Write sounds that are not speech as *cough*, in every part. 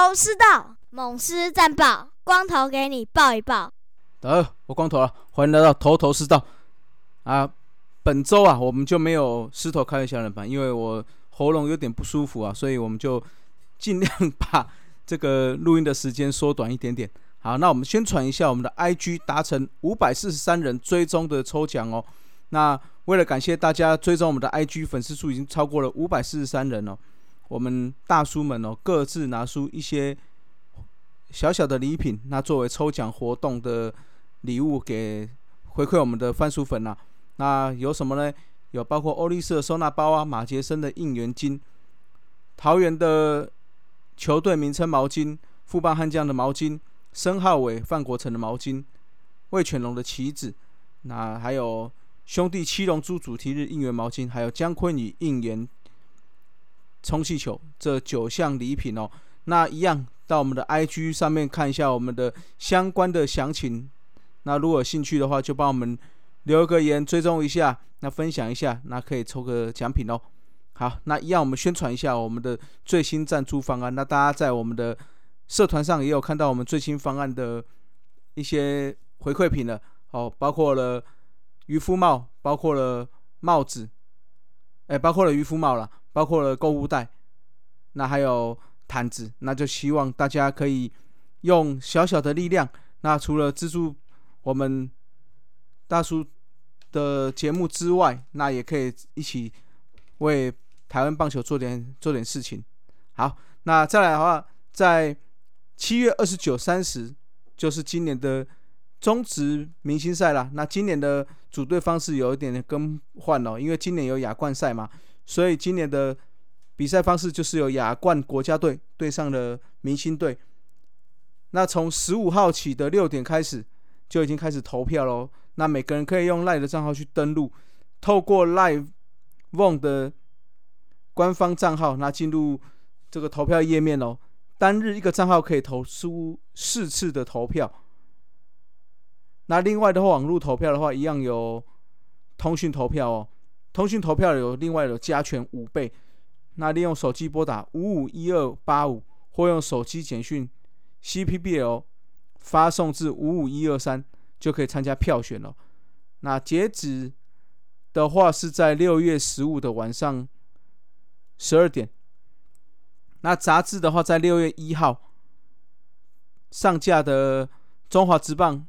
头头是道，猛狮战报，光头给你报一报。得，我光头了，欢迎来到头头是道啊！本周啊，我们就没有狮头开小人版，因为我喉咙有点不舒服啊，所以我们就尽量把这个录音的时间缩短一点点。好，那我们宣传一下我们的 IG 达成五百四十三人追踪的抽奖哦。那为了感谢大家追踪我们的 IG 粉丝数已经超过了五百四十三人哦，我们大叔们哦各自拿出一些小小的礼品，那作为抽奖活动的礼物给回馈我们的番薯粉呐。那有什么呢？有包括欧力士收纳包啊，马杰森的应援金，桃园的球队名称毛巾，富邦悍将的毛巾。申浩伟、范国成的毛巾，魏全龙的旗子，那还有兄弟七龙珠主题日应援毛巾，还有姜昆宇应援充气球，这九项礼品哦。那一样到我们的 IG 上面看一下我们的相关的详情。那如果有兴趣的话，就帮我们留个言，追踪一下，那分享一下，那可以抽个奖品哦。好，那一样我们宣传一下我们的最新赞助方案。那大家在我们的社团上也有看到我们最新方案的一些回馈品了，哦，包括了渔夫帽，包括了帽子，哎，包括了渔夫帽了，包括了购物袋，那还有毯子，那就希望大家可以用小小的力量，那除了资助我们大叔的节目之外，那也可以一起为台湾棒球做点做点事情。好，那再来的话，在七月二十九、三十就是今年的中职明星赛啦。那今年的组队方式有一点点更换哦，因为今年有亚冠赛嘛，所以今年的比赛方式就是由亚冠国家队对上了明星队。那从十五号起的六点开始就已经开始投票喽。那每个人可以用 Live 的账号去登录，透过 Live One 的官方账号，那进入这个投票页面哦。单日一个账号可以投出四次的投票。那另外的话，网络投票的话，一样有通讯投票哦。通讯投票有另外有加权五倍。那利用手机拨打五五一二八五，或用手机简讯 CPBL 发送至五五一二三，就可以参加票选了。那截止的话是在六月十五的晚上十二点。那杂志的话，在六月一号上架的《中华职棒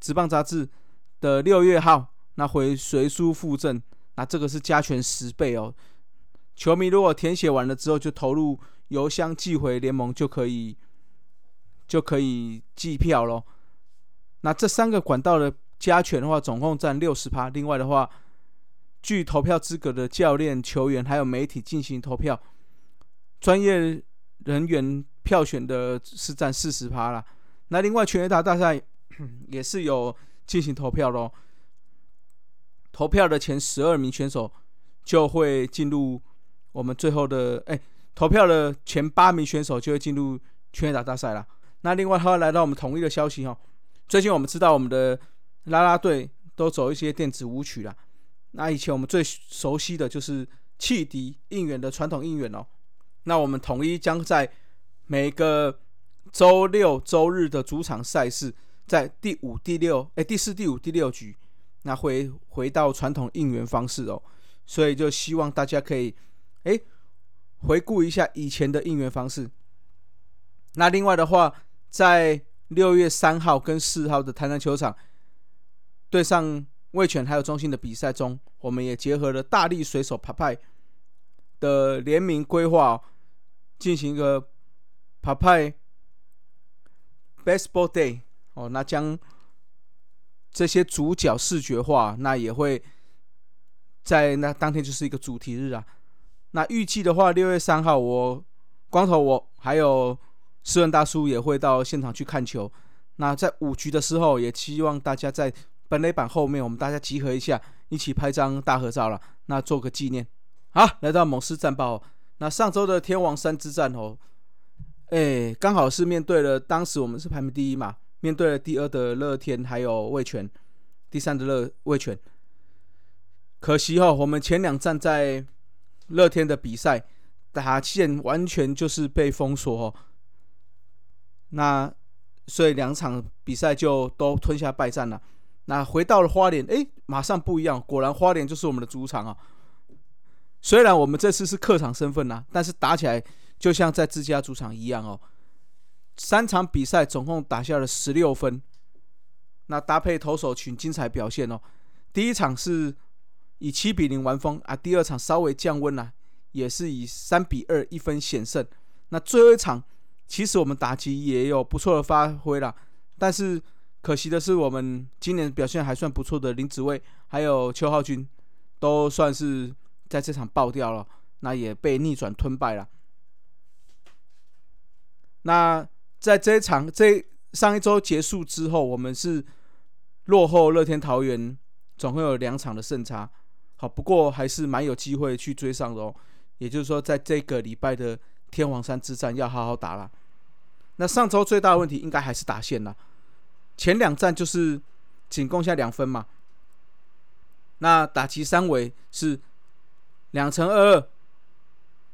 职棒杂志》的六月号，那会随书附赠，那这个是加权十倍哦。球迷如果填写完了之后，就投入邮箱寄回联盟，就可以就可以寄票咯。那这三个管道的加权的话，总共占六十趴。另外的话，据投票资格的教练、球员还有媒体进行投票。专业人员票选的是占四十趴啦。那另外全垒打大赛 *coughs* 也是有进行投票咯。投票的前十二名选手就会进入我们最后的哎，投票的前八名选手就会进入全垒打大赛了。那另外他来到我们统一的消息哈，最近我们知道我们的啦啦队都走一些电子舞曲啦。那以前我们最熟悉的就是汽笛应援的传统应援哦。那我们统一将在每个周六周日的主场赛事，在第五、第六，哎，第四、第五、第六局，那会回到传统应援方式哦。所以就希望大家可以，哎，回顾一下以前的应援方式。那另外的话，在六月三号跟四号的台南球场对上味全还有中心的比赛中，我们也结合了大力水手派派的联名规划。进行一个 Papai Baseball Day 哦，那将这些主角视觉化，那也会在那当天就是一个主题日啊。那预计的话，六月三号，我光头我还有诗文大叔也会到现场去看球。那在五局的时候，也希望大家在本垒板后面，我们大家集合一下，一起拍张大合照了，那做个纪念。好，来到猛狮战报。那上周的天王山之战哦，哎，刚好是面对了当时我们是排名第一嘛，面对了第二的乐天还有味全，第三的乐味全。可惜哦，我们前两站在乐天的比赛打线完全就是被封锁哦，那所以两场比赛就都吞下败战了。那回到了花莲，哎，马上不一样，果然花莲就是我们的主场啊。虽然我们这次是客场身份呐，但是打起来就像在自家主场一样哦。三场比赛总共打下了十六分，那搭配投手群精彩表现哦。第一场是以七比零完封啊，第二场稍微降温了，也是以三比二一分险胜。那最后一场，其实我们打击也有不错的发挥了，但是可惜的是，我们今年表现还算不错的林子卫还有邱浩军，都算是在这场爆掉了，那也被逆转吞败了。那在这一场这上一周结束之后，我们是落后乐天桃园。总共有两场的胜差，好，不过还是蛮有机会去追上的哦。也就是说，在这个礼拜的天王山之战要好好打了。那上周最大的问题应该还是打线了，前两战就是仅攻下两分嘛。那打击三围是两乘二二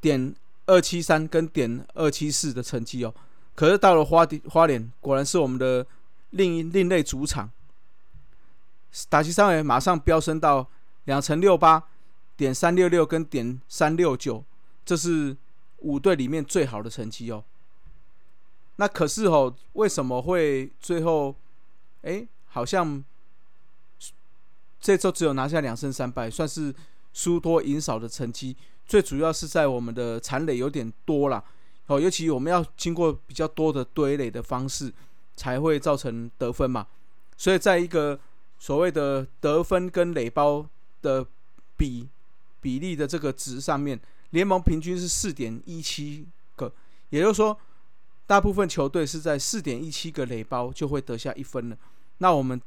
点二七三跟点二七四的成绩哦。可是到了花地花莲，果然是我们的另一另类主场。打击三围马上飙升到两成六八点三六六跟点三六九，这是五队里面最好的成绩哦。那可是哦，为什么会最后哎，好像这周只有拿下两胜三败，算是输多赢少的成绩？最主要是在我们的残垒有点多了哦，尤其我们要经过比较多的堆垒的方式，才会造成得分嘛。所以在一个所谓的得分跟垒包的比比例的这个值上面，联盟平均是四点一七个，也就是说，大部分球队是在四点一七个垒包就会得下一分了。那我们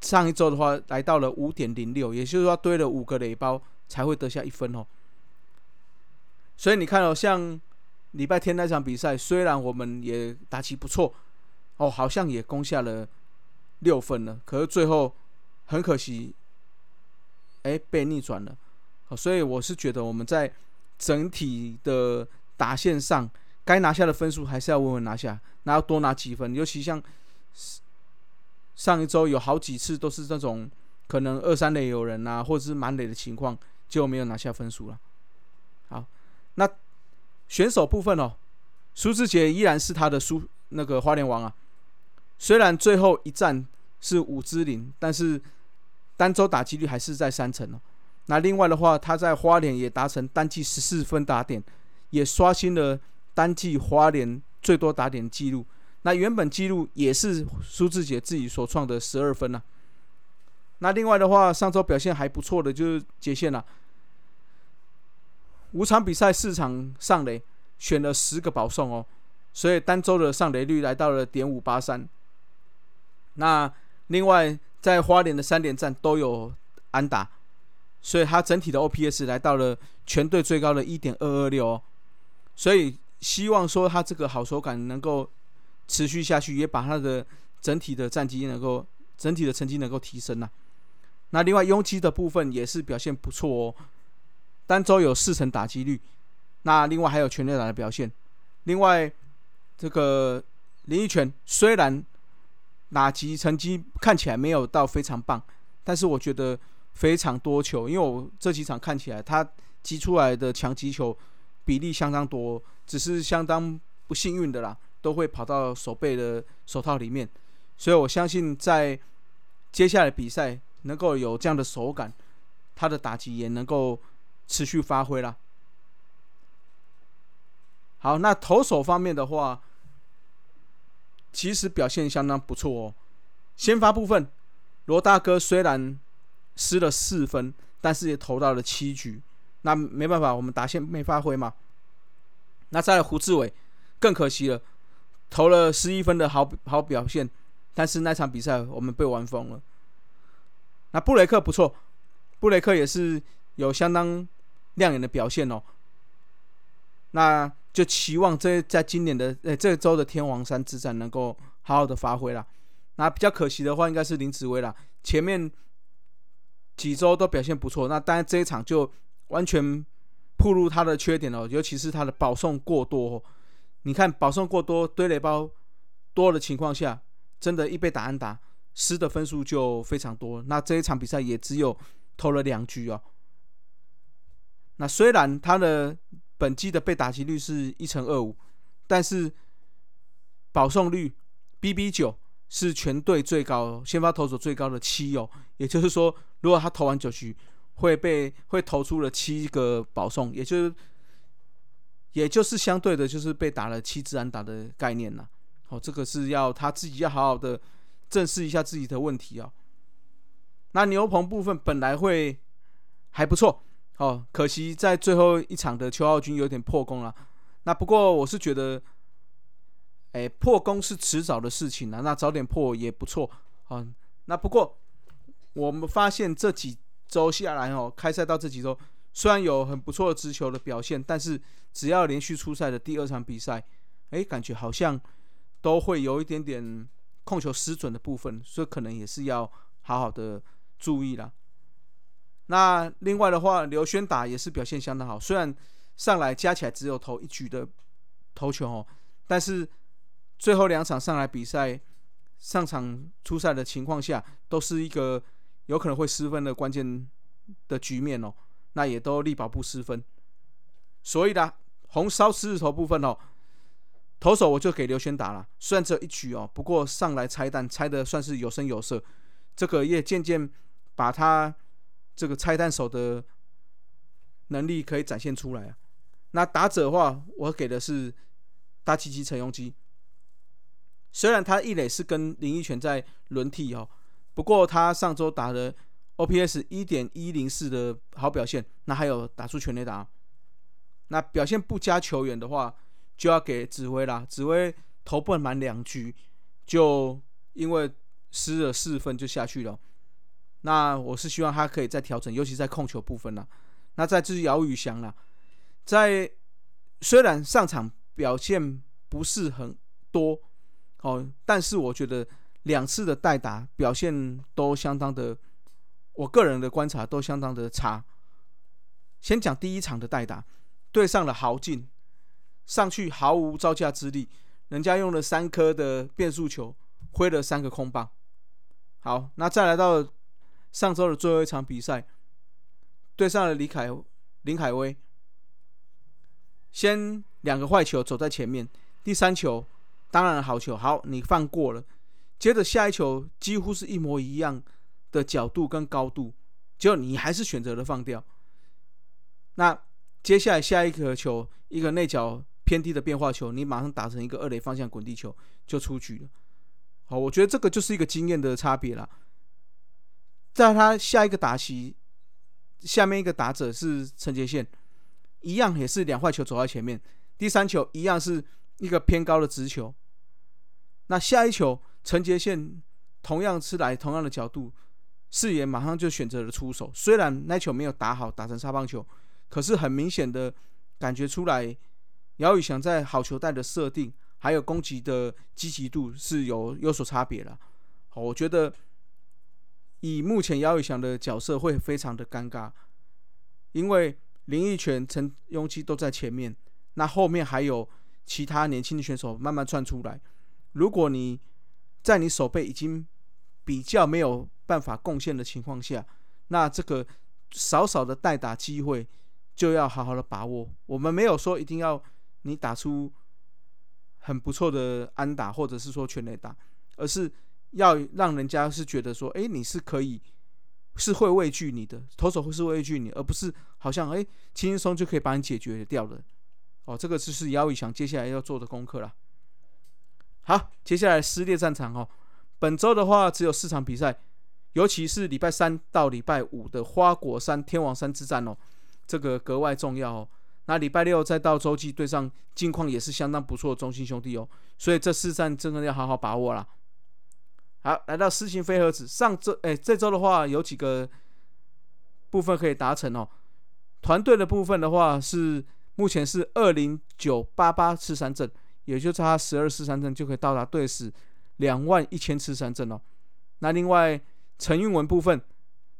上一周的话来到了五点零六，也就是说堆了五个垒包才会得下一分哦。所以你看哦，像礼拜天那场比赛，虽然我们也打起不错哦，好像也攻下了。六分了，可是最后很可惜，哎，被逆转了。所以我是觉得我们在整体的打线上，该拿下的分数还是要稳稳拿下，那要多拿几分。尤其像上一周有好几次都是这种可能二三垒有人啊，或者是满垒的情况，就没有拿下分数了。好，那选手部分哦，苏志杰依然是他的苏那个花莲王啊。虽然最后一战是五支零，但是单周打击率还是在三成哦。那另外的话，他在花莲也达成单季十四分打点，也刷新了单季花莲最多打点记录。那原本记录也是苏志杰自己所创的十二分啊。那另外的话，上周表现还不错的就是杰线了，五场比赛四场上垒，选了十个保送哦，所以单周的上垒率来到了点五八三。那另外，在花莲的三连战都有安打，所以他整体的 OPS 来到了全队最高的一点二二六哦。所以希望说他这个好手感能够持续下去，也把他的整体的战绩能够整体的成绩能够提升呐。那另外拥挤的部分也是表现不错哦，单周有四成打击率。那另外还有全垒打的表现。另外这个林奕泉虽然。打击成绩看起来没有到非常棒，但是我觉得非常多球，因为我这几场看起来他击出来的强击球比例相当多，只是相当不幸运的啦，都会跑到手背的手套里面，所以我相信在接下来比赛能够有这样的手感，他的打击也能够持续发挥啦。好，那投手方面的话。其实表现相当不错哦。先发部分，罗大哥虽然失了四分，但是也投到了七局。那没办法，我们打线没发挥嘛。那在胡志伟更可惜了，投了十一分的好好表现，但是那场比赛我们被玩疯了。那布雷克不错，布雷克也是有相当亮眼的表现哦。那。就期望这在今年的呃这周的天王山之战能够好好的发挥了。那比较可惜的话，应该是林子薇了。前面几周都表现不错，那当然这一场就完全暴露他的缺点了，尤其是他的保送过多。你看保送过多，堆垒包多的情况下，真的，一被打安打，失的分数就非常多。那这一场比赛也只有投了两局哦。那虽然他的本季的被打击率是一成二五，但是保送率 BB 九是全队最高，先发投手最高的七哦。也就是说，如果他投完九局，会被会投出了七个保送，也就是也就是相对的，就是被打了七支安打的概念呐。哦，这个是要他自己要好好的正视一下自己的问题哦。那牛棚部分本来会还不错。哦，可惜在最后一场的邱浩军有点破功了。那不过我是觉得，哎，破功是迟早的事情了。那早点破也不错啊。那不过我们发现这几周下来哦，开赛到这几周，虽然有很不错的直球的表现，但是只要连续出赛的第二场比赛，哎，感觉好像都会有一点点控球失准的部分，所以可能也是要好好的注意了。那另外的话，刘轩打也是表现相当好，虽然上来加起来只有投一局的投球哦，但是最后两场上来比赛上场出赛的情况下，都是一个有可能会失分的关键的局面哦，那也都力保不失分。所以呢，红烧狮子头部分哦，投手我就给刘轩打了，虽然只有一局哦，不过上来拆弹拆的算是有声有色，这个也渐渐把他。这个拆弹手的能力可以展现出来啊！那打者的话，我给的是大七七陈庸基。虽然他一垒是跟林奕泉在轮替哦，不过他上周打的 OPS 一点一零四的好表现，那还有打出全垒打。那表现不佳球员的话，就要给指挥啦。指挥投不满两局，就因为失了四分就下去了。那我是希望他可以再调整，尤其在控球部分啦。那再就是姚宇翔啦，在虽然上场表现不是很多哦，但是我觉得两次的代打表现都相当的，我个人的观察都相当的差。先讲第一场的代打，对上了豪进，上去毫无招架之力，人家用了三颗的变速球，挥了三个空棒。好，那再来到。上周的最后一场比赛，对上了李凯林凯威，先两个坏球走在前面，第三球当然好球，好你放过了，接着下一球几乎是一模一样的角度跟高度，结果你还是选择了放掉。那接下来下一个球，一个内角偏低的变化球，你马上打成一个二垒方向滚地球就出局了。好，我觉得这个就是一个经验的差别了。在他下一个打席，下面一个打者是陈杰宪，一样也是两坏球走在前面。第三球一样是一个偏高的直球。那下一球陈杰宪同样是来同样的角度，视野马上就选择了出手。虽然那球没有打好，打成沙棒球，可是很明显的感觉出来，姚宇翔在好球带的设定还有攻击的积极度是有有所差别了。好，我觉得。以目前姚宇翔的角色会非常的尴尬，因为林奕泉、陈庸基都在前面，那后面还有其他年轻的选手慢慢窜出来。如果你在你手背已经比较没有办法贡献的情况下，那这个少少的代打机会就要好好的把握。我们没有说一定要你打出很不错的安打，或者是说全垒打，而是。要让人家是觉得说，哎，你是可以，是会畏惧你的投手，会是畏惧你，而不是好像哎轻轻松就可以把你解决掉的。哦，这个就是姚宇翔接下来要做的功课了。好，接下来撕裂战场哦，本周的话只有四场比赛，尤其是礼拜三到礼拜五的花果山天王山之战哦，这个格外重要哦。那礼拜六再到洲际对上近况也是相当不错的中心兄弟哦，所以这四战真的要好好把握了。好，来到私信飞盒子，上周哎，这周的话有几个部分可以达成哦。团队的部分的话是目前是二零九八八次三阵，也就差十二次三阵就可以到达队史两万一千次三阵哦。那另外陈运文部分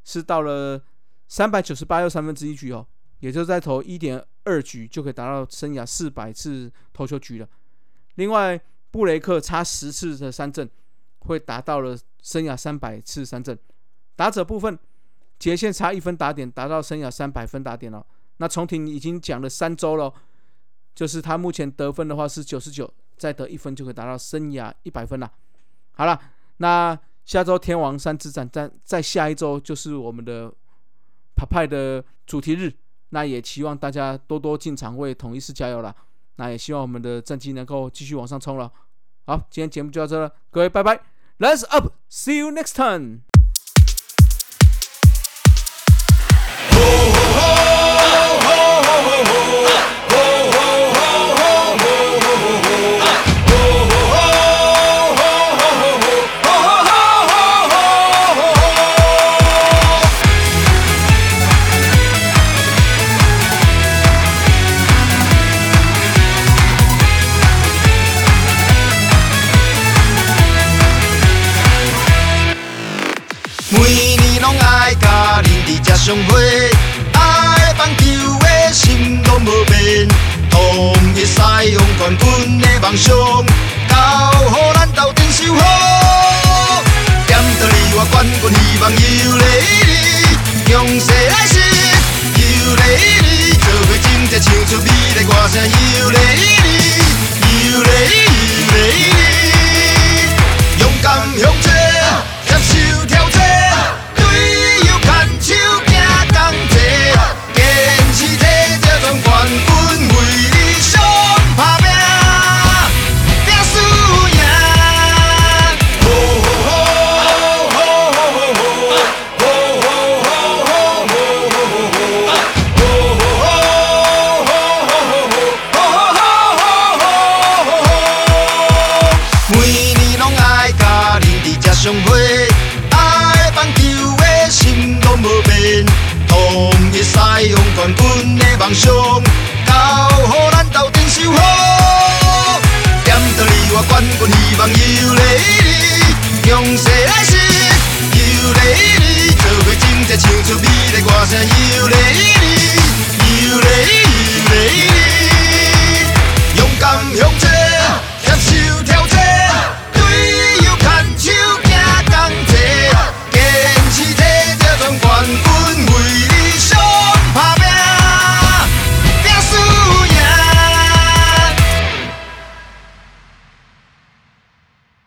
是到了三百九十八又三分之一局哦，也就在投一点二局就可以达到生涯四百次投球局了。另外布雷克差十次的三振，会达到了生涯三百次三振。打者部分，杰线差一分打点，达到生涯三百分打点了。那重庭已经讲了三周了，就是他目前得分的话是九十九，再得一分就可以达到生涯一百分了。好了，那下周天王山之战，在在下一周就是我们的帕派的主题日，那也期望大家多多进场为统一师加油了。那也希望我们的战绩能够继续往上冲了。好，今天节目就到这了，各位拜拜，Let's up，See you next time。每年拢爱甲恁伫遮相会，爱棒球的心拢无变，统一西洋冠军的梦想，交予咱斗阵守好。点到你我冠军希望有礼你，强势来势有礼你，做伙整齐唱出美丽歌声有礼你，有礼有礼你，勇敢向前，